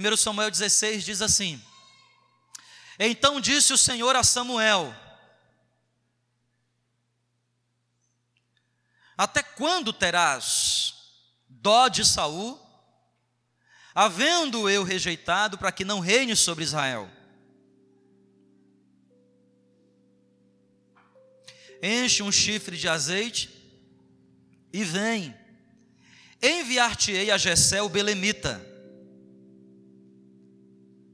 1 Samuel 16 diz assim: Então disse o Senhor a Samuel: Até quando terás dó de Saul, havendo eu rejeitado para que não reine sobre Israel? Enche um chifre de azeite e vem. Enviar-te-ei a Jessé o belemita,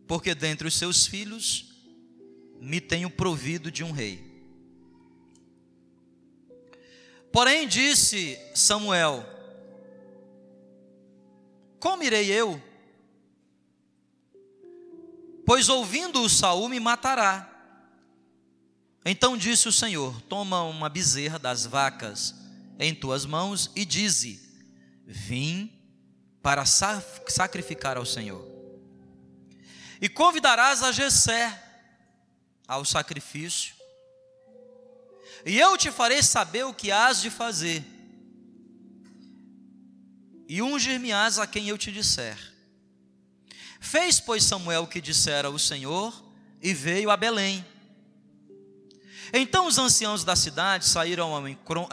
porque dentre os seus filhos me tenho provido de um rei. Porém disse Samuel: Como irei eu? Pois ouvindo-o Saul me matará. Então disse o Senhor: Toma uma bezerra das vacas em tuas mãos e dize: Vim para sacrificar ao Senhor. E convidarás a Jessé ao sacrifício. E eu te farei saber o que hás de fazer. E ungir-me-ás a quem eu te disser. Fez, pois, Samuel o que dissera o Senhor, e veio a Belém. Então os anciãos da cidade saíram ao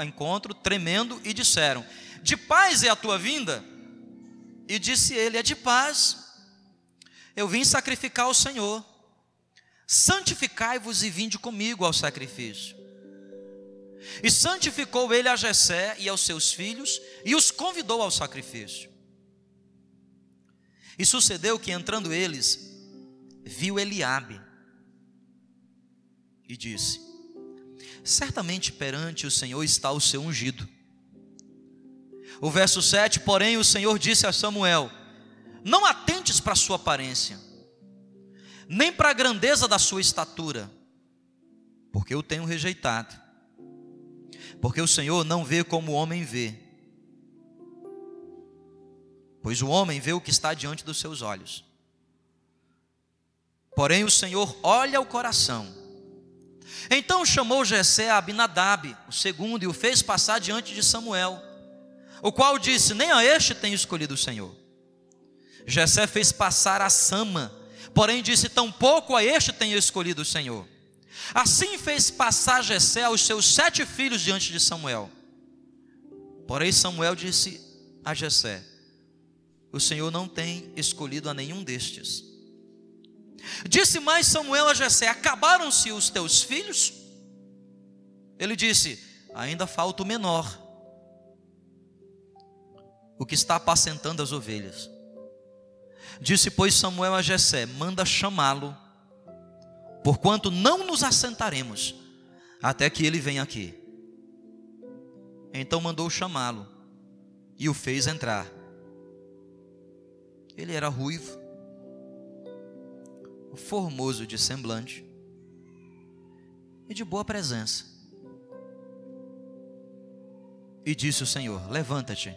encontro, tremendo, e disseram: De paz é a tua vinda? E disse ele: É de paz. Eu vim sacrificar ao Senhor. Santificai-vos e vinde comigo ao sacrifício. E santificou ele a Jessé e aos seus filhos e os convidou ao sacrifício. E sucedeu que entrando eles, viu Eliabe e disse: Certamente perante o Senhor está o seu ungido. O verso 7, porém, o Senhor disse a Samuel: Não atentes para a sua aparência, nem para a grandeza da sua estatura, porque eu tenho rejeitado. Porque o Senhor não vê como o homem vê, pois o homem vê o que está diante dos seus olhos. Porém, o Senhor olha o coração. Então chamou Jessé a Abinadab, o segundo, e o fez passar diante de Samuel, o qual disse: Nem a este tenho escolhido o Senhor. Jessé fez passar a Sama, porém disse: Tampouco a este tenho escolhido o Senhor. Assim fez passar Jessé aos seus sete filhos diante de Samuel. Porém Samuel disse a Jessé: O Senhor não tem escolhido a nenhum destes Disse mais Samuel a Jessé: Acabaram-se os teus filhos? Ele disse: Ainda falta o menor, o que está apacentando as ovelhas. Disse, pois, Samuel a Jessé: Manda chamá-lo, porquanto não nos assentaremos até que ele venha aqui. Então mandou chamá-lo e o fez entrar. Ele era ruivo, formoso de semblante e de boa presença. E disse o Senhor: Levanta-te,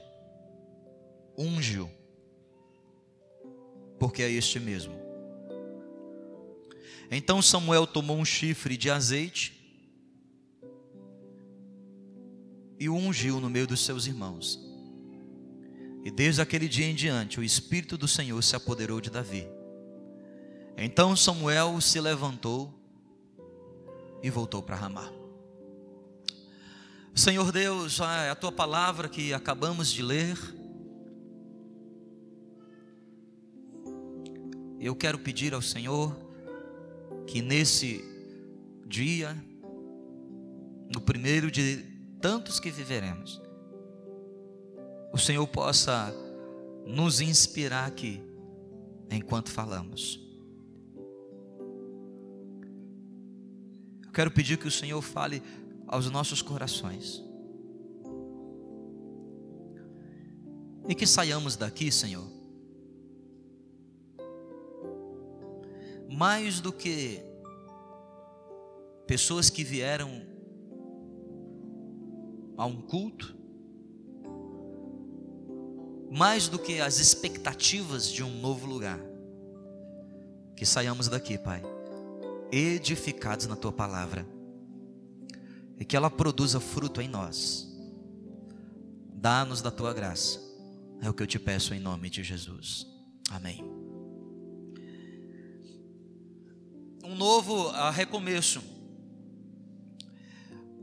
unge-o, porque é este mesmo. Então Samuel tomou um chifre de azeite e o ungiu no meio dos seus irmãos. E desde aquele dia em diante, o Espírito do Senhor se apoderou de Davi. Então Samuel se levantou e voltou para Ramá. Senhor Deus, é a tua palavra que acabamos de ler. Eu quero pedir ao Senhor que nesse dia, no primeiro de tantos que viveremos, o Senhor possa nos inspirar aqui enquanto falamos. quero pedir que o Senhor fale aos nossos corações. E que saiamos daqui, Senhor, mais do que pessoas que vieram a um culto, mais do que as expectativas de um novo lugar, que saiamos daqui, Pai edificados na tua palavra, e que ela produza fruto em nós. Dá-nos da tua graça, é o que eu te peço em nome de Jesus. Amém. Novo uh, recomeço.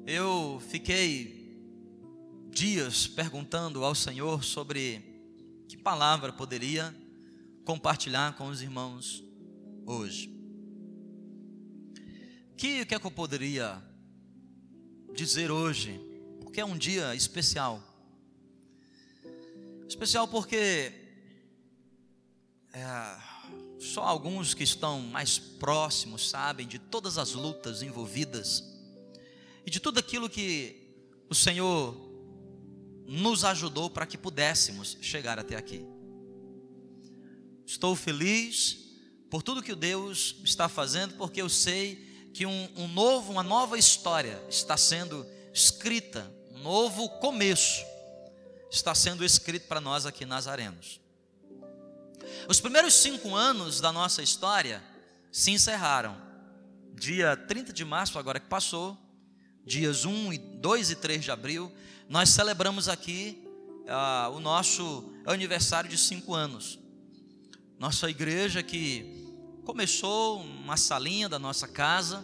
Eu fiquei dias perguntando ao Senhor sobre que palavra poderia compartilhar com os irmãos hoje. Que, que é que eu poderia dizer hoje? Porque é um dia especial. Especial porque é, só alguns que estão mais próximos sabem de todas as lutas envolvidas e de tudo aquilo que o Senhor nos ajudou para que pudéssemos chegar até aqui. Estou feliz por tudo que o Deus está fazendo, porque eu sei que um, um novo, uma nova história está sendo escrita, um novo começo está sendo escrito para nós aqui nazarenos. Os primeiros cinco anos da nossa história se encerraram. Dia 30 de março, agora que passou, dias 1, 2 e 3 de abril, nós celebramos aqui ah, o nosso aniversário de cinco anos. Nossa igreja que começou uma salinha da nossa casa.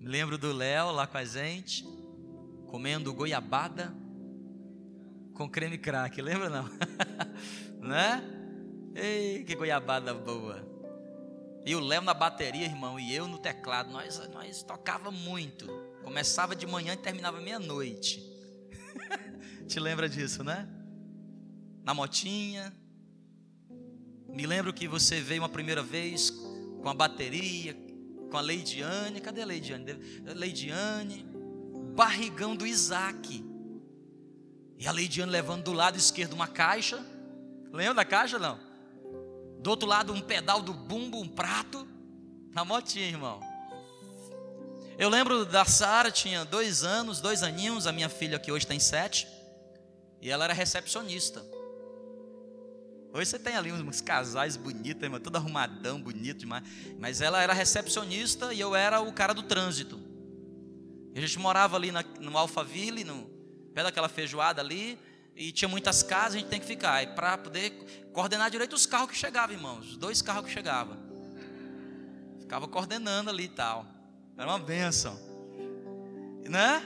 Me lembro do Léo lá com a gente, comendo goiabada com creme crack, lembra não? né? Ei, que goiabada boa. E o Léo na bateria, irmão, e eu no teclado, nós, nós tocava muito. Começava de manhã e terminava meia-noite. Te lembra disso, né? Na motinha. Me lembro que você veio uma primeira vez com a bateria, com a Leidiane. Cadê a Leidiane? Leidiane. Barrigão do Isaac. E a Leidiane levando do lado esquerdo uma caixa. Lembra da caixa, não? Do outro lado um pedal do bumbo, um prato. Na motinha, irmão. Eu lembro da Sara, tinha dois anos, dois aninhos, a minha filha que hoje tem sete. E ela era recepcionista. Hoje você tem ali uns casais bonitos, irmão, tudo arrumadão, bonito demais. Mas ela era recepcionista e eu era o cara do trânsito. E a gente morava ali na, no Alphaville, no, pé daquela feijoada ali, e tinha muitas casas, a gente tem que ficar. E para poder coordenar direito os carros que chegavam, irmãos, os dois carros que chegavam. Ficava coordenando ali e tal. Era uma benção. Né?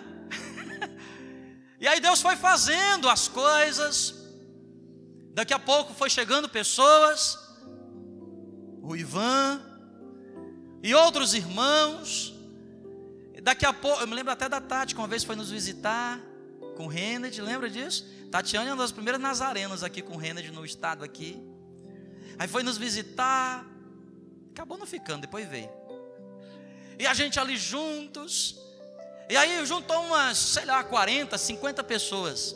e aí Deus foi fazendo as coisas. Daqui a pouco foi chegando pessoas, o Ivan e outros irmãos. Daqui a pouco, eu me lembro até da Tati, que uma vez foi nos visitar com o Renard, lembra disso? Tatiana é uma das primeiras nazarenas aqui com o Renard no estado aqui. Aí foi nos visitar, acabou não ficando, depois veio. E a gente ali juntos. E aí juntou umas, sei lá, 40, 50 pessoas.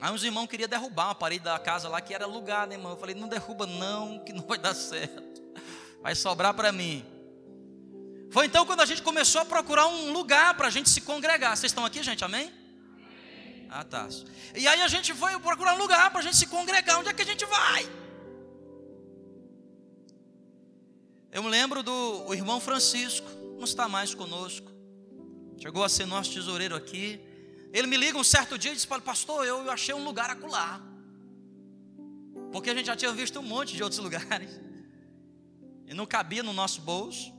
Aí uns irmãos queriam derrubar uma parede da casa lá que era alugada, irmão. Eu falei, não derruba não, que não vai dar certo. Vai sobrar para mim. Foi então quando a gente começou a procurar um lugar para a gente se congregar. Vocês estão aqui, gente? Amém? Ah, tá. E aí a gente foi procurar um lugar para a gente se congregar. Onde é que a gente vai? Eu me lembro do irmão Francisco, não está mais conosco. Chegou a ser nosso tesoureiro aqui. Ele me liga um certo dia e diz: Pastor, eu achei um lugar acolá. Porque a gente já tinha visto um monte de outros lugares. E não cabia no nosso bolso.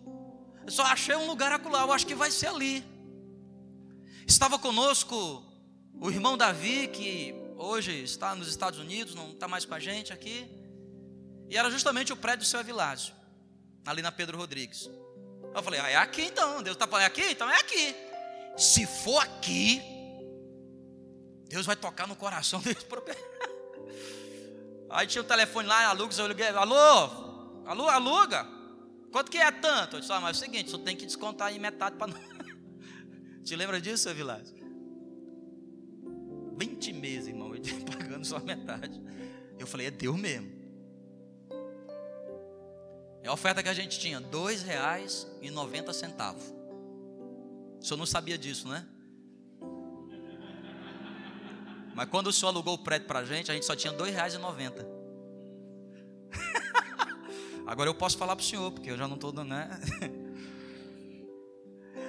Eu só achei um lugar acolá, eu acho que vai ser ali. Estava conosco o irmão Davi, que hoje está nos Estados Unidos, não está mais com a gente aqui. E era justamente o prédio do seu Avilásio, ali na Pedro Rodrigues. Eu falei, ah, é aqui então, Deus está falando, é aqui? Então é aqui. Se for aqui, Deus vai tocar no coração deles. Aí tinha o telefone lá, aluga, eu liguei, alô, alô, aluga. Quanto que é tanto? Eu disse, ah, mas é o seguinte, só tem que descontar aí metade para nós. Te lembra disso, seu Vilásio? 20 meses, irmão, eu pagando só metade. Eu falei, é Deus mesmo. É a oferta que a gente tinha, dois reais e noventa centavos. O senhor não sabia disso, né? Mas quando o senhor alugou o prédio para a gente, a gente só tinha dois reais e noventa. Agora eu posso falar para o senhor, porque eu já não estou dando, né?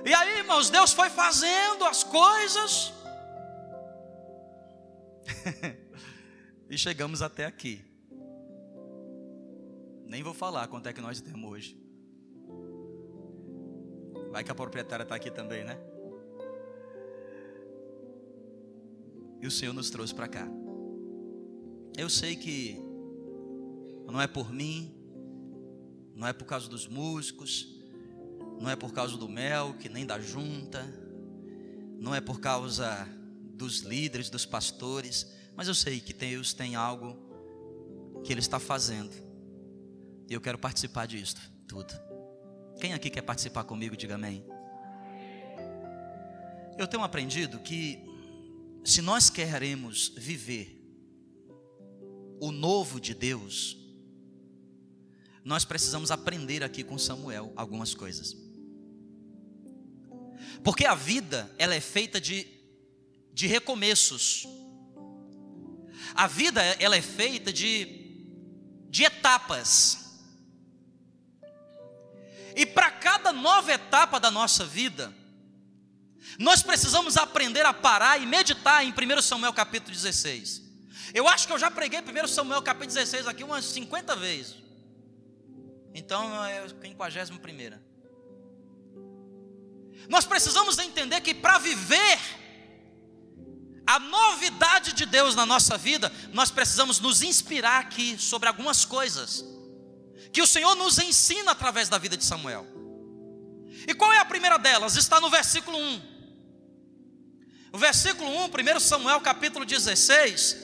E aí, irmãos, Deus foi fazendo as coisas. e chegamos até aqui. Nem vou falar quanto é que nós temos hoje. Vai que a proprietária está aqui também, né? E o Senhor nos trouxe para cá. Eu sei que não é por mim, não é por causa dos músicos, não é por causa do mel, que nem da junta, não é por causa dos líderes, dos pastores, mas eu sei que Deus tem algo que Ele está fazendo, e eu quero participar disso tudo. Quem aqui quer participar comigo, diga amém. Eu tenho aprendido que, se nós queremos viver o novo de Deus, nós precisamos aprender aqui com Samuel algumas coisas. Porque a vida, ela é feita de, de recomeços. A vida, ela é feita de, de etapas. E para cada nova etapa da nossa vida, nós precisamos aprender a parar e meditar em 1 Samuel capítulo 16. Eu acho que eu já preguei 1 Samuel capítulo 16 aqui umas 50 vezes. Então é a 51. Nós precisamos entender que para viver a novidade de Deus na nossa vida, nós precisamos nos inspirar aqui sobre algumas coisas que o Senhor nos ensina através da vida de Samuel. E qual é a primeira delas? Está no versículo 1. O versículo 1, 1 Samuel capítulo 16,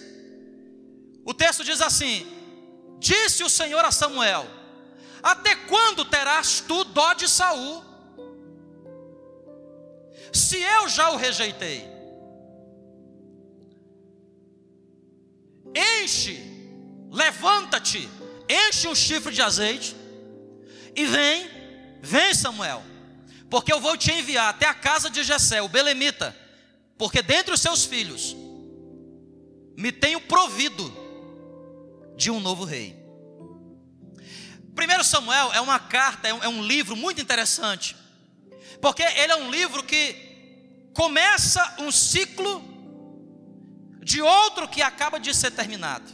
o texto diz assim: Disse o Senhor a Samuel: até quando terás tu dó de Saul? Se eu já o rejeitei. Enche, levanta-te, enche um chifre de azeite e vem, vem Samuel, porque eu vou te enviar até a casa de Jessé, o belemita, porque dentre os seus filhos me tenho provido de um novo rei. 1 Samuel é uma carta, é um livro muito interessante, porque ele é um livro que começa um ciclo de outro que acaba de ser terminado.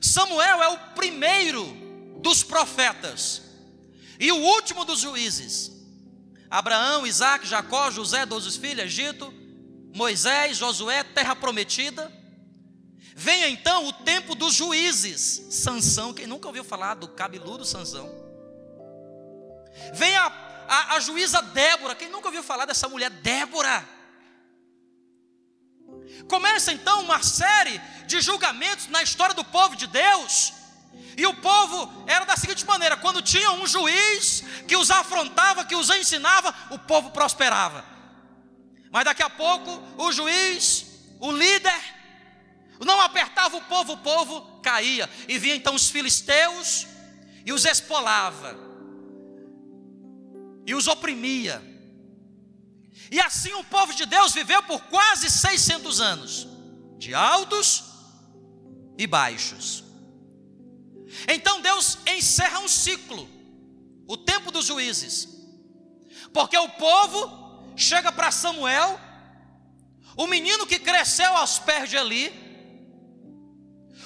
Samuel é o primeiro dos profetas e o último dos juízes. Abraão, Isaac, Jacó, José, doze filhos, Egito, Moisés, Josué, terra prometida. Venha então o tempo dos juízes. Sansão, quem nunca ouviu falar do cabeludo Sansão? Venha a, a, a juíza Débora, quem nunca ouviu falar dessa mulher Débora? Começa então uma série de julgamentos na história do povo de Deus. E o povo era da seguinte maneira: quando tinha um juiz que os afrontava, que os ensinava, o povo prosperava. Mas daqui a pouco, o juiz, o líder, não apertava o povo, o povo caía. E vinha então os filisteus e os espolava. E os oprimia. E assim o povo de Deus viveu por quase 600 anos, de altos e baixos. Então Deus encerra um ciclo, o tempo dos juízes, porque o povo chega para Samuel, o menino que cresceu aos pés de Eli,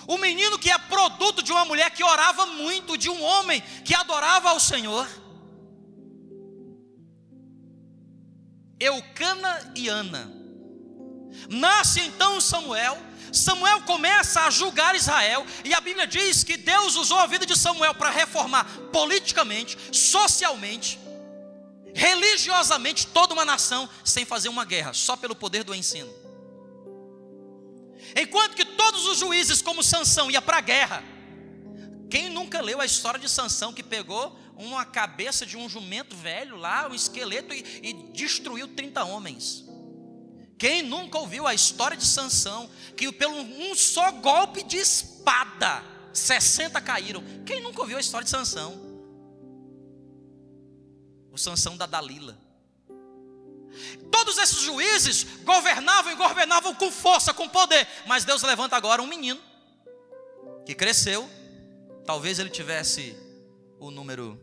o menino que é produto de uma mulher que orava muito, de um homem que adorava ao Senhor. Eucana e Ana. Nasce então Samuel. Samuel começa a julgar Israel, e a Bíblia diz que Deus usou a vida de Samuel para reformar politicamente, socialmente, religiosamente toda uma nação, sem fazer uma guerra, só pelo poder do ensino. Enquanto que todos os juízes, como Sansão, ia para a guerra. Quem nunca leu a história de Sansão que pegou uma cabeça de um jumento velho lá, um esqueleto e, e destruiu 30 homens? Quem nunca ouviu a história de Sansão que pelo um só golpe de espada 60 caíram? Quem nunca ouviu a história de Sansão? O Sansão da Dalila. Todos esses juízes governavam e governavam com força, com poder. Mas Deus levanta agora um menino que cresceu. Talvez ele tivesse o número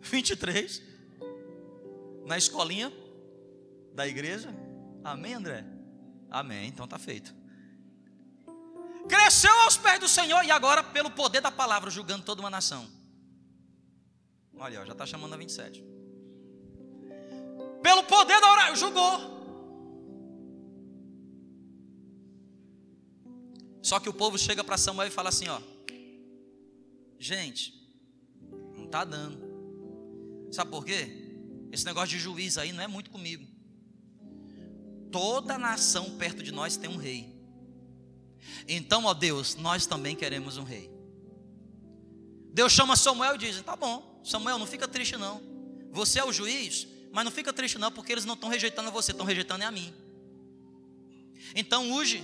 23 na escolinha da igreja. Amém, André? Amém, então tá feito. cresceu aos pés do Senhor e agora, pelo poder da palavra, julgando toda uma nação. Olha, já está chamando a 27. Pelo poder da oração, julgou. Só que o povo chega para Samuel e fala assim: ó, gente, não está dando. Sabe por quê? Esse negócio de juiz aí não é muito comigo. Toda nação perto de nós tem um rei. Então, ó Deus, nós também queremos um rei. Deus chama Samuel e diz: Tá bom, Samuel, não fica triste não. Você é o juiz, mas não fica triste não, porque eles não estão rejeitando você, estão rejeitando a mim. Então, Uge,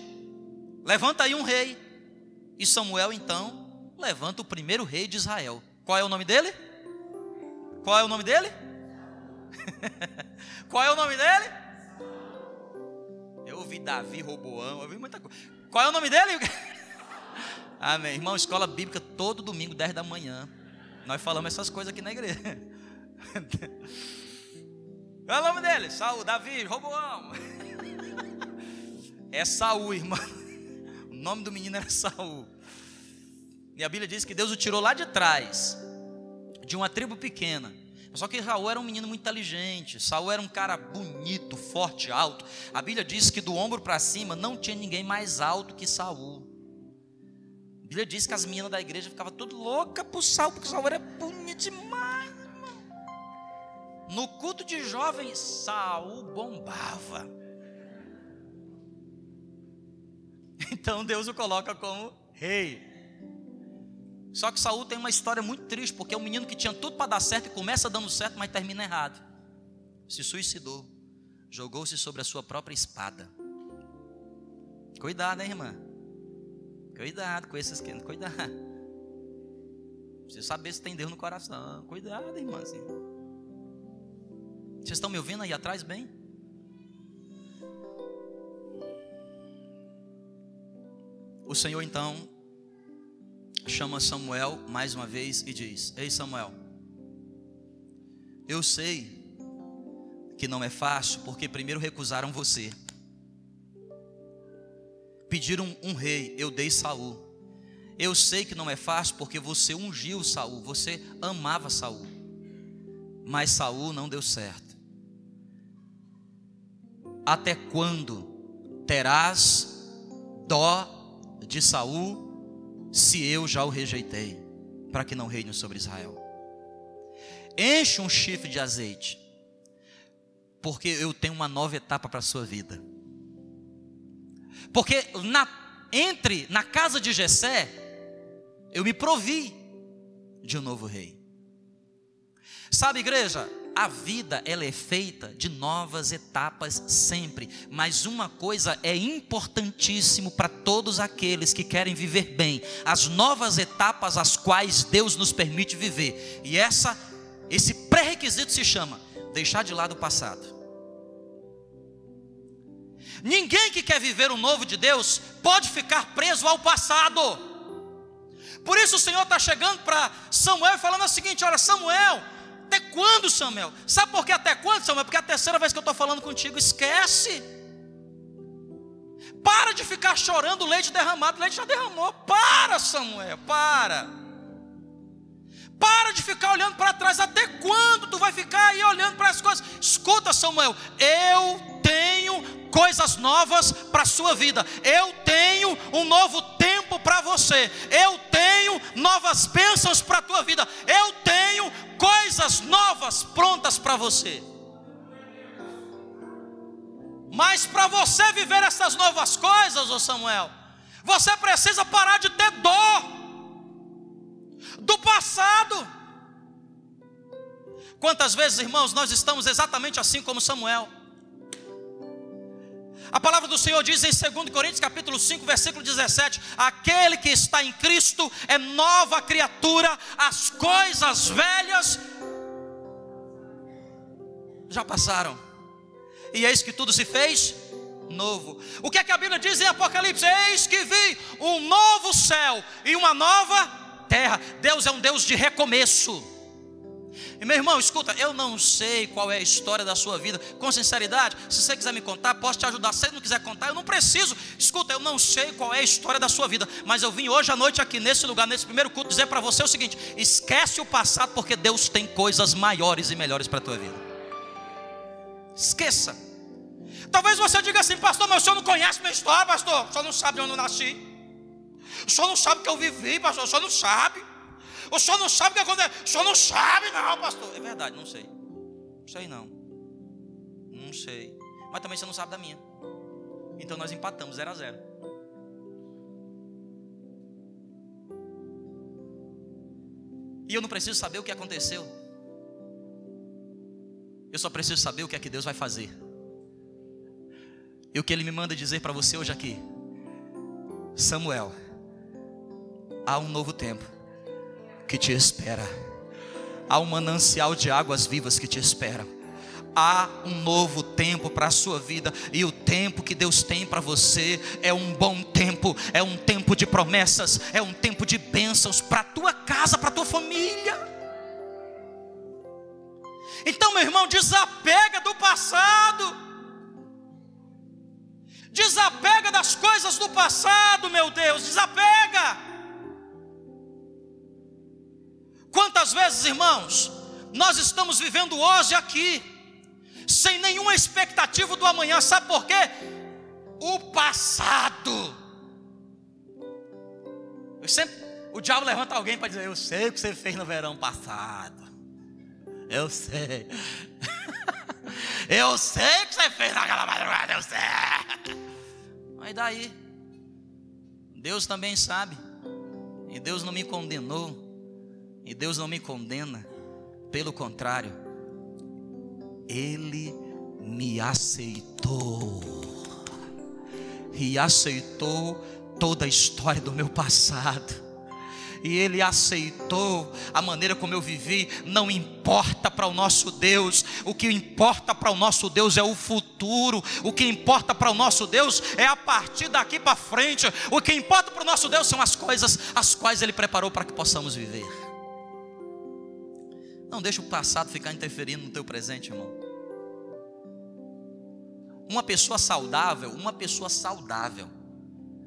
levanta aí um rei. E Samuel, então, levanta o primeiro rei de Israel. Qual é o nome dele? Qual é o nome dele? Qual é o nome dele? Eu ouvi Davi, Roboão, eu ouvi muita coisa. Qual é o nome dele? Amém. Irmão, escola bíblica todo domingo, 10 da manhã. Nós falamos essas coisas aqui na igreja. Qual é o nome dele? Saul, Davi, Roboão. É Saul, irmão. O nome do menino era Saul. E a Bíblia diz que Deus o tirou lá de trás, de uma tribo pequena só que Raul era um menino muito inteligente. Saul era um cara bonito, forte, alto. A Bíblia diz que do ombro para cima não tinha ninguém mais alto que Saul. A Bíblia diz que as meninas da igreja ficavam tudo louca por Saul, porque Saul era bonito demais, irmão. No culto de jovens, Saul bombava. Então Deus o coloca como rei. Só que Saul tem uma história muito triste, porque é um menino que tinha tudo para dar certo e começa dando certo, mas termina errado. Se suicidou, jogou-se sobre a sua própria espada. Cuidado, hein, irmã? Cuidado com esses que cuidado. Você saber se tem Deus no coração. Cuidado, irmãzinha. Vocês estão me ouvindo aí atrás bem? O Senhor então chama Samuel mais uma vez e diz: Ei Samuel, eu sei que não é fácil, porque primeiro recusaram você. Pediram um rei, eu dei Saul. Eu sei que não é fácil porque você ungiu Saul, você amava Saul. Mas Saul não deu certo. Até quando terás dó de Saul se eu já o rejeitei, para que não reine sobre Israel. Enche um chifre de azeite, porque eu tenho uma nova etapa para a sua vida. Porque na, entre na casa de Jessé, eu me provi de um novo rei. Sabe, igreja, a vida ela é feita de novas etapas sempre, mas uma coisa é importantíssimo para todos aqueles que querem viver bem, as novas etapas as quais Deus nos permite viver. E essa esse pré-requisito se chama deixar de lado o passado. Ninguém que quer viver o novo de Deus pode ficar preso ao passado. Por isso o Senhor está chegando para Samuel e falando o seguinte: olha, Samuel, até quando, Samuel? Sabe por que até quando, Samuel? Porque é a terceira vez que eu estou falando contigo, esquece. Para de ficar chorando leite derramado, leite já derramou. Para, Samuel, para. Para de ficar olhando para trás. Até quando tu vai ficar aí olhando para as coisas? Escuta, Samuel, eu tenho coisas novas para a sua vida. Eu tenho um novo tempo para você. Eu tenho novas bênçãos para a tua vida. Eu tenho coisas novas prontas para você. Mas para você viver essas novas coisas, ô Samuel, você precisa parar de ter dor do passado. Quantas vezes, irmãos, nós estamos exatamente assim como Samuel? A palavra do Senhor diz em 2 Coríntios capítulo 5, versículo 17: Aquele que está em Cristo é nova criatura, as coisas velhas já passaram. E eis que tudo se fez novo. O que é que a Bíblia diz em Apocalipse? Eis que vi um novo céu e uma nova terra. Deus é um Deus de recomeço. E meu irmão, escuta, eu não sei qual é a história da sua vida. Com sinceridade, se você quiser me contar, posso te ajudar. Se você não quiser contar, eu não preciso. Escuta, eu não sei qual é a história da sua vida, mas eu vim hoje à noite aqui nesse lugar, nesse primeiro culto, dizer para você o seguinte: esquece o passado, porque Deus tem coisas maiores e melhores para a tua vida. Esqueça. Talvez você diga assim, pastor, mas o senhor não conhece minha história, pastor. O senhor não sabe onde eu nasci. O senhor não sabe o que eu vivi, pastor. O senhor não sabe. O senhor não sabe o que aconteceu. O senhor não sabe, não, pastor. É verdade, não sei. Não sei não. Não sei. Mas também você não sabe da minha. Então nós empatamos zero a zero. E eu não preciso saber o que aconteceu. Eu só preciso saber o que é que Deus vai fazer. E o que Ele me manda dizer para você hoje aqui, Samuel, há um novo tempo que te espera. Há um manancial de águas vivas que te espera. Há um novo tempo para a sua vida, e o tempo que Deus tem para você é um bom tempo, é um tempo de promessas, é um tempo de bênçãos para a tua casa, para a tua família. Então, meu irmão, desapega do passado, desapega das coisas do passado, meu Deus, desapega. Quantas vezes, irmãos, nós estamos vivendo hoje aqui, sem nenhuma expectativa do amanhã, sabe por quê? O passado. Eu sempre, o diabo levanta alguém para dizer: Eu sei o que você fez no verão passado. Eu sei. eu sei que você fez naquela madrugada, eu sei. Mas daí? Deus também sabe. E Deus não me condenou. E Deus não me condena, pelo contrário, Ele me aceitou. E aceitou toda a história do meu passado e Ele aceitou a maneira como eu vivi, não importa para o nosso Deus, o que importa para o nosso Deus é o futuro, o que importa para o nosso Deus é a partir daqui para frente, o que importa para o nosso Deus são as coisas as quais Ele preparou para que possamos viver. Não deixe o passado ficar interferindo no teu presente, irmão. Uma pessoa saudável, uma pessoa saudável,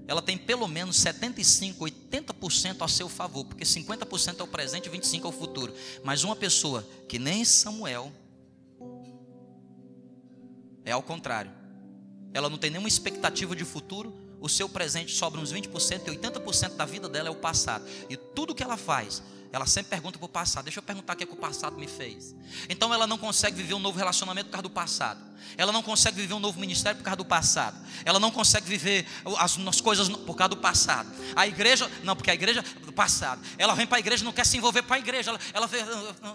ela tem pelo menos 75, 80% a seu favor, porque 50% é o presente e 25% é o futuro. Mas uma pessoa que nem Samuel é ao contrário. Ela não tem nenhuma expectativa de futuro, o seu presente sobra uns 20% e 80% da vida dela é o passado. E tudo que ela faz, ela sempre pergunta para o passado. Deixa eu perguntar o que, é que o passado me fez. Então ela não consegue viver um novo relacionamento por causa do passado. Ela não consegue viver um novo ministério por causa do passado. Ela não consegue viver as, as coisas por causa do passado. A igreja, não, porque a igreja do passado. Ela vem para a igreja, não quer se envolver para a igreja. Ela, ela vê,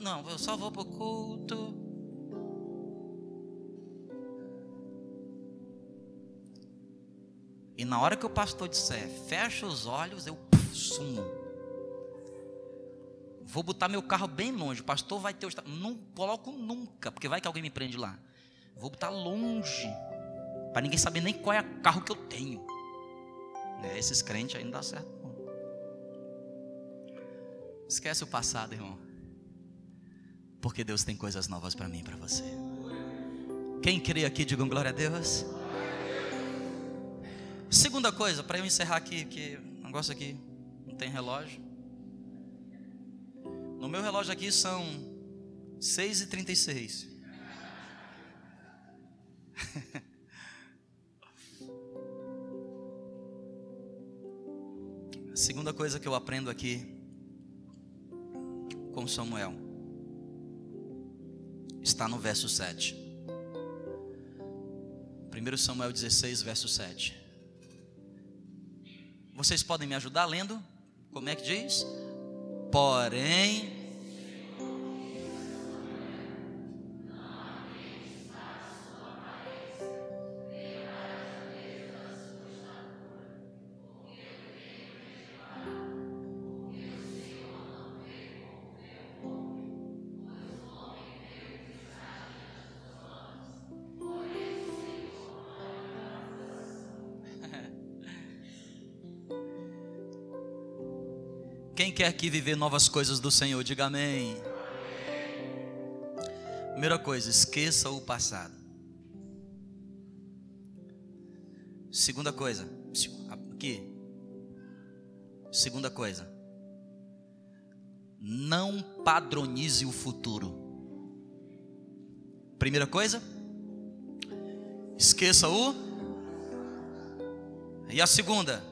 não, eu só vou para o culto. E na hora que o pastor disser, fecha os olhos, eu sumo. Vou botar meu carro bem longe. O pastor vai ter o Não coloco nunca, porque vai que alguém me prende lá. Vou botar longe. Para ninguém saber nem qual é o carro que eu tenho. É, esses crentes aí não dá certo. Esquece o passado, irmão. Porque Deus tem coisas novas para mim e para você. Quem crê aqui, digam glória a Deus. Segunda coisa, para eu encerrar aqui, que negócio aqui não tem relógio. No meu relógio aqui são 6h36. A segunda coisa que eu aprendo aqui com Samuel está no verso 7. 1 Samuel 16, verso 7. Vocês podem me ajudar lendo? Como é que diz? Porém, Quem quer aqui viver novas coisas do Senhor, diga amém. Primeira coisa, esqueça o passado. Segunda coisa, aqui. Segunda coisa, não padronize o futuro. Primeira coisa, esqueça o. E a segunda,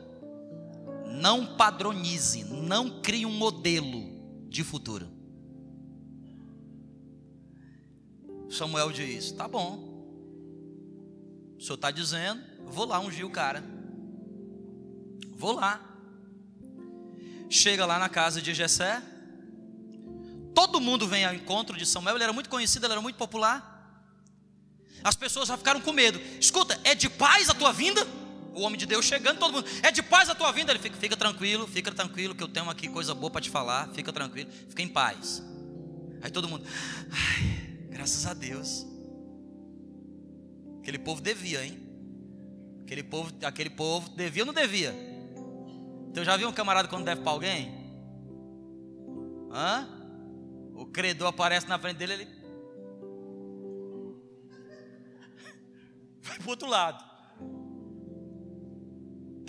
não padronize, não crie um modelo de futuro. Samuel diz: Tá bom, o senhor está dizendo, vou lá ungir o cara. Vou lá. Chega lá na casa de Jessé. Todo mundo vem ao encontro de Samuel. Ele era muito conhecido, ele era muito popular. As pessoas já ficaram com medo. Escuta, é de paz a tua vinda? O homem de Deus chegando, todo mundo. É de paz a tua vinda? Ele fica, fica tranquilo, fica tranquilo, que eu tenho aqui coisa boa para te falar. Fica tranquilo, fica em paz. Aí todo mundo, ai, graças a Deus. Aquele povo devia, hein? Aquele povo, aquele povo devia ou não devia? Então já viu um camarada quando deve para alguém? Hã? O credor aparece na frente dele, ele vai para outro lado.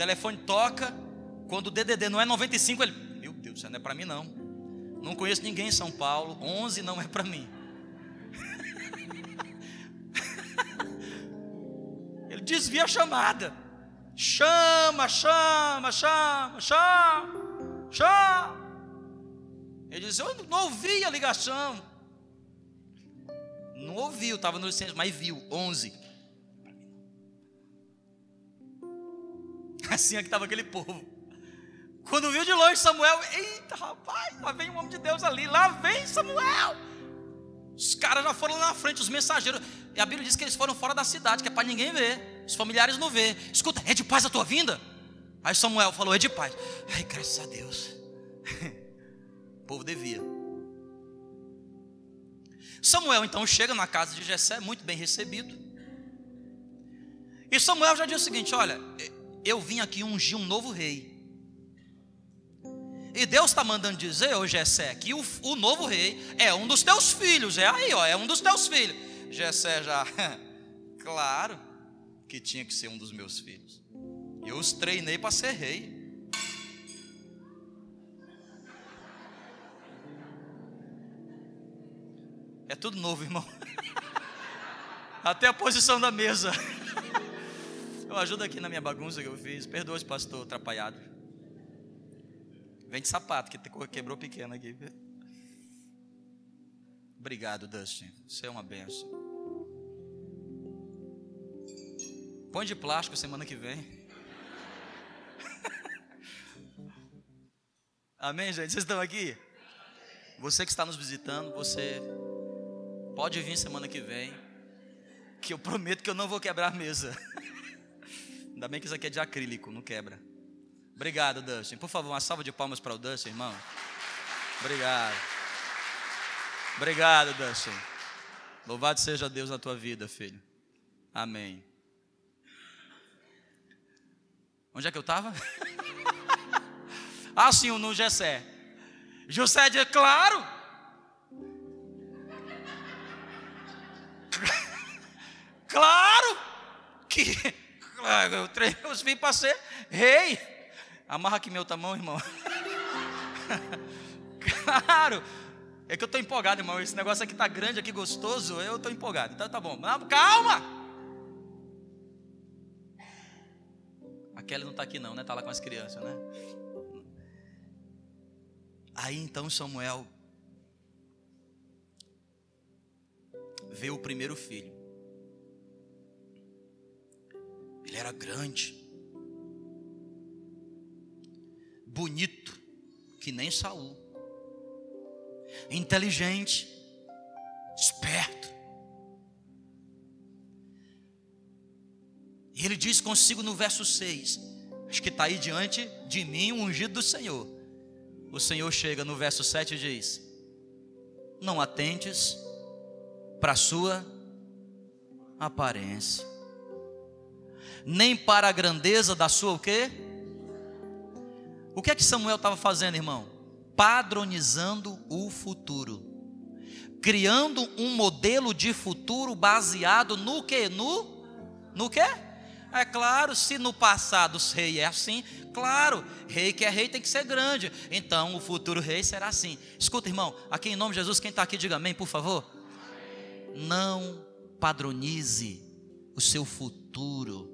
Telefone toca, quando o DDD não é 95, ele, meu Deus, isso não é para mim não. Não conheço ninguém em São Paulo, 11 não é para mim. ele desvia a chamada. Chama, chama, chama, chama, chama. Ele diz: Eu não ouvi a ligação. Não ouviu, estava no licença, mas viu. 11. Assim é que estava aquele povo. Quando viu de longe Samuel, eita rapaz, lá vem o homem de Deus ali, lá vem Samuel. Os caras já foram lá na frente, os mensageiros. E a Bíblia diz que eles foram fora da cidade, que é para ninguém ver. Os familiares não vê. Escuta, é de paz a tua vinda? Aí Samuel falou, é de paz. Ai, graças a Deus. povo devia. Samuel então chega na casa de Jessé, muito bem recebido. E Samuel já diz o seguinte: Olha, eu vim aqui ungir um novo rei. E Deus está mandando dizer, ô Jessé, que o, o, novo rei é um dos teus filhos. É aí, ó, é um dos teus filhos. Jessé já, claro que tinha que ser um dos meus filhos. Eu os treinei para ser rei. É tudo novo, irmão. Até a posição da mesa. Eu ajudo aqui na minha bagunça que eu fiz. Perdoa se pastor atrapalhado. Vem de sapato, que quebrou pequeno aqui. Obrigado, Dustin. Você é uma benção. Põe de plástico semana que vem. Amém, gente? Vocês estão aqui? Você que está nos visitando, você Pode vir semana que vem, que eu prometo que eu não vou quebrar a mesa. Ainda bem que isso aqui é de acrílico, não quebra. Obrigado, Dustin. Por favor, uma salva de palmas para o Dustin, irmão. Obrigado. Obrigado, Dustin. Louvado seja Deus na tua vida, filho. Amém. Onde é que eu estava? ah, sim, no Gessé. José diz, claro. Claro que eu treinei os filhos para ser rei. Amarra aqui meu tamanho, irmão. claro. É que eu estou empolgado, irmão. Esse negócio aqui está grande, aqui gostoso. Eu estou empolgado. Então tá bom. Calma! A Kelly não está aqui não, né? Está lá com as crianças, né? Aí então Samuel vê o primeiro filho. Ele era grande, bonito, que nem Saul, inteligente, esperto. E ele diz consigo no verso 6, acho que está aí diante de mim o ungido do Senhor. O Senhor chega no verso 7 e diz: Não atentes para a sua aparência nem para a grandeza da sua o quê? O que é que Samuel estava fazendo, irmão? Padronizando o futuro. criando um modelo de futuro baseado no que? No, no que? É claro, se no passado o rei é assim, claro, rei que é rei tem que ser grande. Então o futuro rei será assim. Escuta, irmão, aqui em nome de Jesus, quem está aqui, diga amém, por favor. Não padronize o seu futuro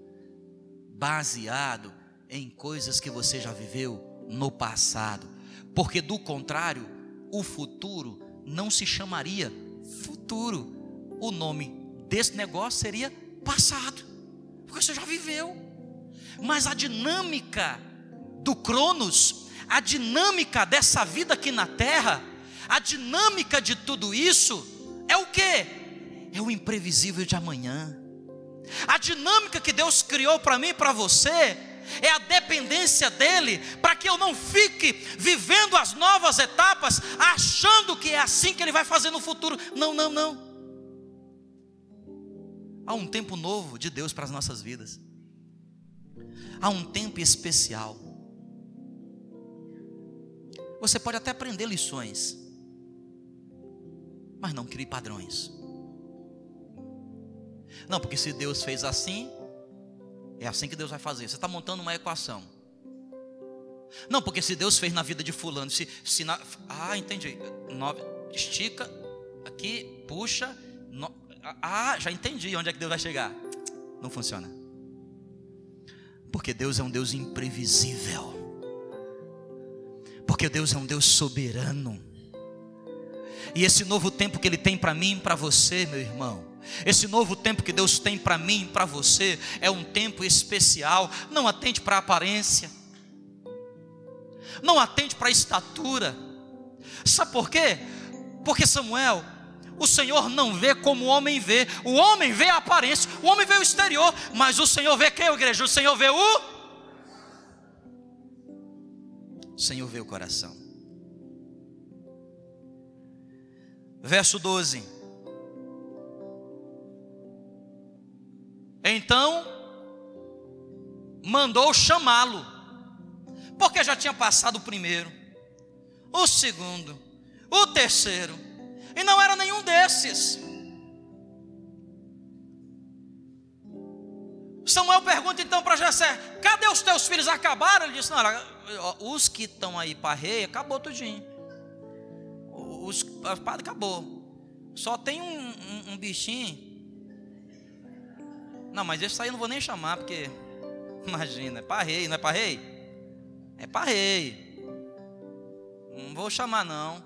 baseado em coisas que você já viveu no passado, porque do contrário, o futuro não se chamaria futuro. O nome desse negócio seria passado, porque você já viveu. Mas a dinâmica do Cronos, a dinâmica dessa vida aqui na terra, a dinâmica de tudo isso é o que? É o imprevisível de amanhã. A dinâmica que Deus criou para mim e para você é a dependência dEle, para que eu não fique vivendo as novas etapas, achando que é assim que Ele vai fazer no futuro. Não, não, não. Há um tempo novo de Deus para as nossas vidas, há um tempo especial. Você pode até aprender lições, mas não crie padrões. Não, porque se Deus fez assim, é assim que Deus vai fazer. Você está montando uma equação. Não, porque se Deus fez na vida de fulano, se, se na, ah, entendi. Nove, estica aqui, puxa. No, ah, já entendi onde é que Deus vai chegar. Não funciona. Porque Deus é um Deus imprevisível. Porque Deus é um Deus soberano. E esse novo tempo que Ele tem para mim e para você, meu irmão, esse novo tempo que Deus tem para mim e para você é um tempo especial. Não atente para a aparência, não atente para a estatura. Sabe por quê? Porque Samuel, o Senhor não vê como o homem vê. O homem vê a aparência, o homem vê o exterior, mas o Senhor vê quem, igreja? O Senhor vê o. O Senhor vê o coração. Verso 12. Então, mandou chamá-lo, porque já tinha passado o primeiro, o segundo, o terceiro, e não era nenhum desses. Samuel pergunta então para Jessé: cadê os teus filhos? Acabaram? Ele disse: não, os que estão aí para rei, acabou tudinho. Os, espada acabou. Só tem um, um, um bichinho não, mas esse aí eu não vou nem chamar, porque. Imagina, é para rei, não é para rei? É para rei. Não vou chamar, não.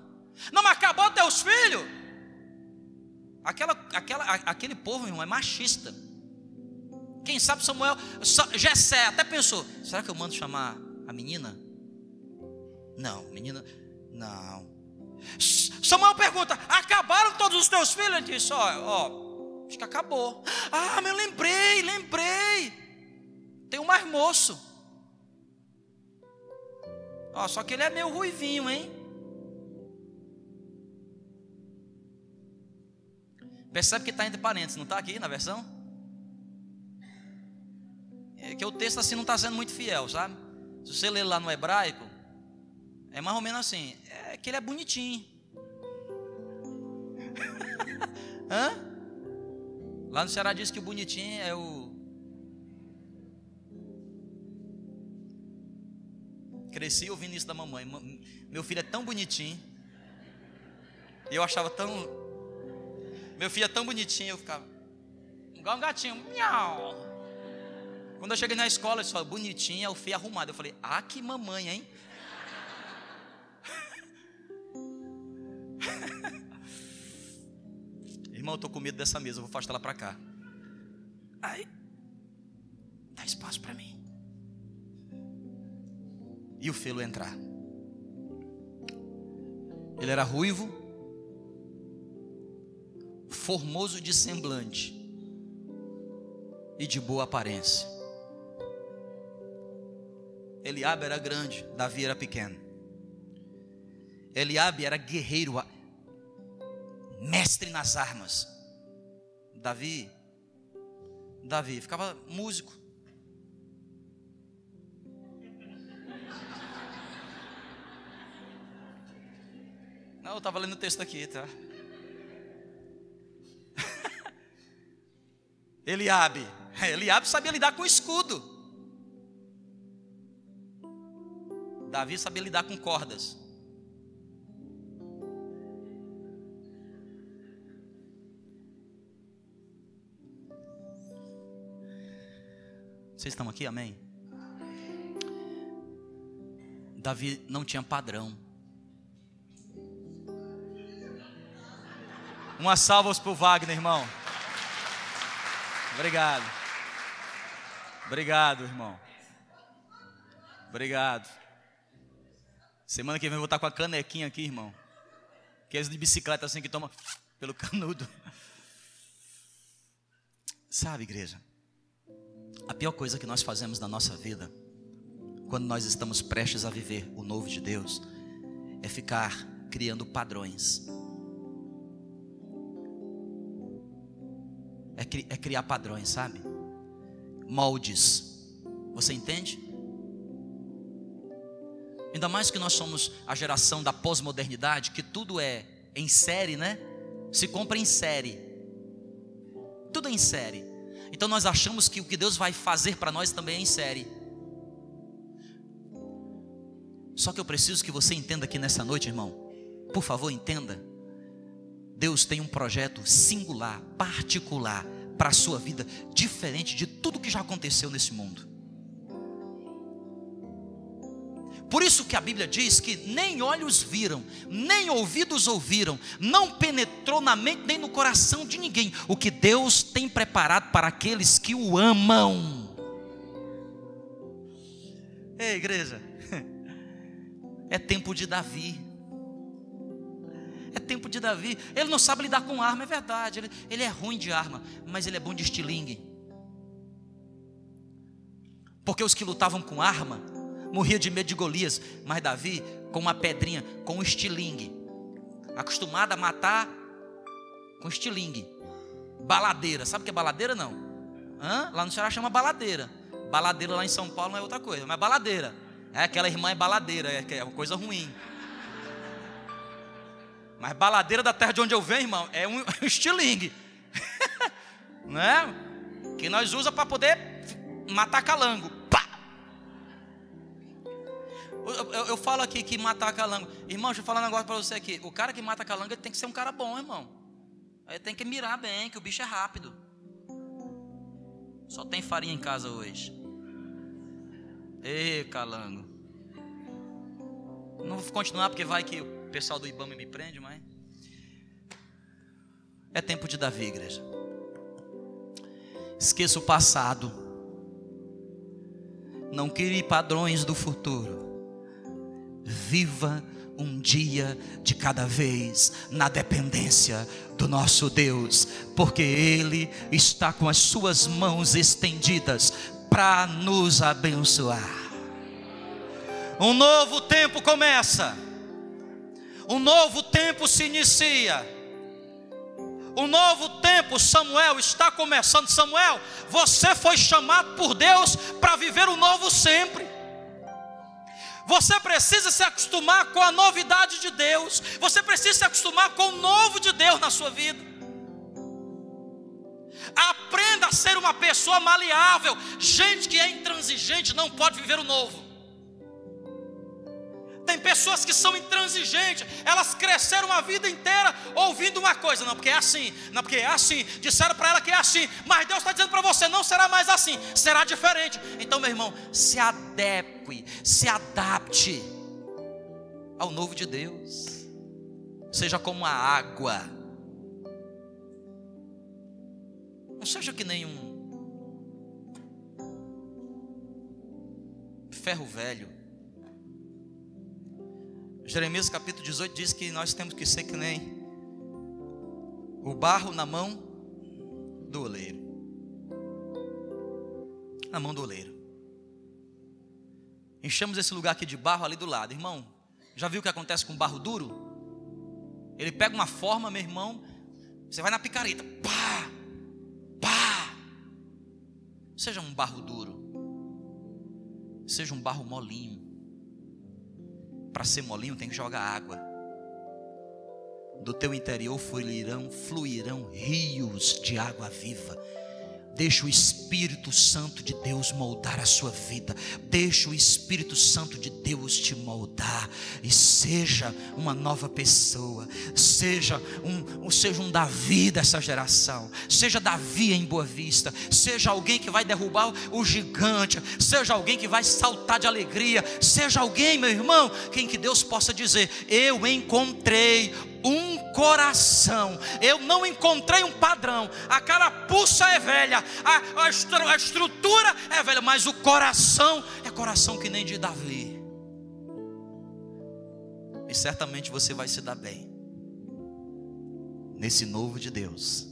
Não, mas acabou teus filhos. Aquela, aquela, aquele povo, irmão, é machista. Quem sabe Samuel, Jessé até pensou: será que eu mando chamar a menina? Não, menina, não. Samuel pergunta: acabaram todos os teus filhos? Ele disse: ó, ó Acho que acabou. Ah, mas eu lembrei, lembrei. Tem um mais moço. Ó, só que ele é meio ruivinho, hein? Percebe que está entre parênteses, não está aqui na versão? É que o texto assim não está sendo muito fiel, sabe? Se você ler lá no hebraico, é mais ou menos assim: é que ele é bonitinho. Hã? Lá no Ceará diz que o bonitinho é o. Cresci ouvindo isso da mamãe. Meu filho é tão bonitinho. Eu achava tão. Meu filho é tão bonitinho, eu ficava. Igual um gatinho. Miau. Quando eu cheguei na escola, eles falaram, bonitinho é o feio arrumado. Eu falei, ah, que mamãe, hein? Irmão, eu estou com medo dessa mesa, eu vou afastar ela para cá. Aí, dá espaço para mim. E o felo entrar. Ele era ruivo, formoso de semblante e de boa aparência. Eliabe era grande, Davi era pequeno. Eliabe era guerreiro, mestre nas armas. Davi, Davi ficava músico. Não, eu estava lendo o texto aqui, tá? Eliabe, é, Eliabe sabia lidar com escudo. Davi sabia lidar com cordas. Vocês estão aqui? Amém? Davi não tinha padrão. Uma salva para o Wagner, irmão. Obrigado. Obrigado, irmão. Obrigado. Semana que vem eu vou estar com a canequinha aqui, irmão. Que é de bicicleta assim que toma pelo canudo. Sabe, igreja? A pior coisa que nós fazemos na nossa vida, quando nós estamos prestes a viver o novo de Deus, é ficar criando padrões. É, cri é criar padrões, sabe? Moldes. Você entende? Ainda mais que nós somos a geração da pós-modernidade, que tudo é em série, né? Se compra em série. Tudo é em série. Então nós achamos que o que Deus vai fazer para nós também é em série. Só que eu preciso que você entenda aqui nessa noite, irmão. Por favor, entenda. Deus tem um projeto singular, particular para a sua vida, diferente de tudo que já aconteceu nesse mundo. Por isso que a Bíblia diz que nem olhos viram, nem ouvidos ouviram, não penetrou na mente nem no coração de ninguém o que Deus tem preparado para aqueles que o amam. Ei, igreja, é tempo de Davi. É tempo de Davi. Ele não sabe lidar com arma, é verdade. Ele, ele é ruim de arma, mas ele é bom de estilingue. Porque os que lutavam com arma morria de medo de Golias, mas Davi, com uma pedrinha, com um estilingue, acostumado a matar com estilingue, baladeira, sabe o que é baladeira não? Hã? Lá no Ceará chama baladeira, baladeira lá em São Paulo não é outra coisa, mas baladeira, é aquela irmã é baladeira, é, é uma coisa ruim. Mas baladeira da terra de onde eu venho, irmão, é um estilingue, não é? Que nós usa para poder matar calango. Eu, eu, eu, falo aqui que matar calango. Irmão, deixa eu falar um negócio para você aqui. O cara que mata calango tem que ser um cara bom, irmão. Ele tem que mirar bem, que o bicho é rápido. Só tem farinha em casa hoje. Ê, calango. Não vou continuar porque vai que o pessoal do Ibama me prende, mas. É tempo de Davi, igreja. Esqueça o passado. Não crie padrões do futuro. Viva um dia de cada vez na dependência do nosso Deus, porque Ele está com as suas mãos estendidas para nos abençoar. Um novo tempo começa, um novo tempo se inicia. Um novo tempo, Samuel está começando. Samuel, você foi chamado por Deus para viver o novo sempre. Você precisa se acostumar com a novidade de Deus. Você precisa se acostumar com o novo de Deus na sua vida. Aprenda a ser uma pessoa maleável. Gente que é intransigente não pode viver o novo. Tem pessoas que são intransigentes, elas cresceram a vida inteira ouvindo uma coisa, não, porque é assim, não, porque é assim, disseram para ela que é assim, mas Deus está dizendo para você, não será mais assim, será diferente. Então, meu irmão, se adeque, se adapte ao novo de Deus, seja como a água, não seja que nem um ferro velho Jeremias capítulo 18 diz que nós temos que ser que nem o barro na mão do oleiro. Na mão do oleiro. Enchemos esse lugar aqui de barro ali do lado, irmão. Já viu o que acontece com barro duro? Ele pega uma forma, meu irmão. Você vai na picareta, pá, pá. Seja um barro duro, seja um barro molinho para ser molinho tem que jogar água. Do teu interior fluirão, fluirão rios de água viva. Deixa o Espírito Santo de Deus moldar a sua vida. Deixa o Espírito Santo de Deus te moldar e seja uma nova pessoa. Seja um, seja um Davi dessa geração. Seja Davi em Boa Vista. Seja alguém que vai derrubar o gigante. Seja alguém que vai saltar de alegria. Seja alguém, meu irmão, quem que Deus possa dizer: Eu encontrei um coração. Eu não encontrei um padrão. A carapuça é velha, a, a, estru, a estrutura é velha, mas o coração é coração que nem de Davi. E certamente você vai se dar bem nesse novo de Deus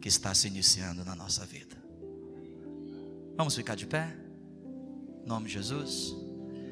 que está se iniciando na nossa vida. Vamos ficar de pé? Em nome de Jesus.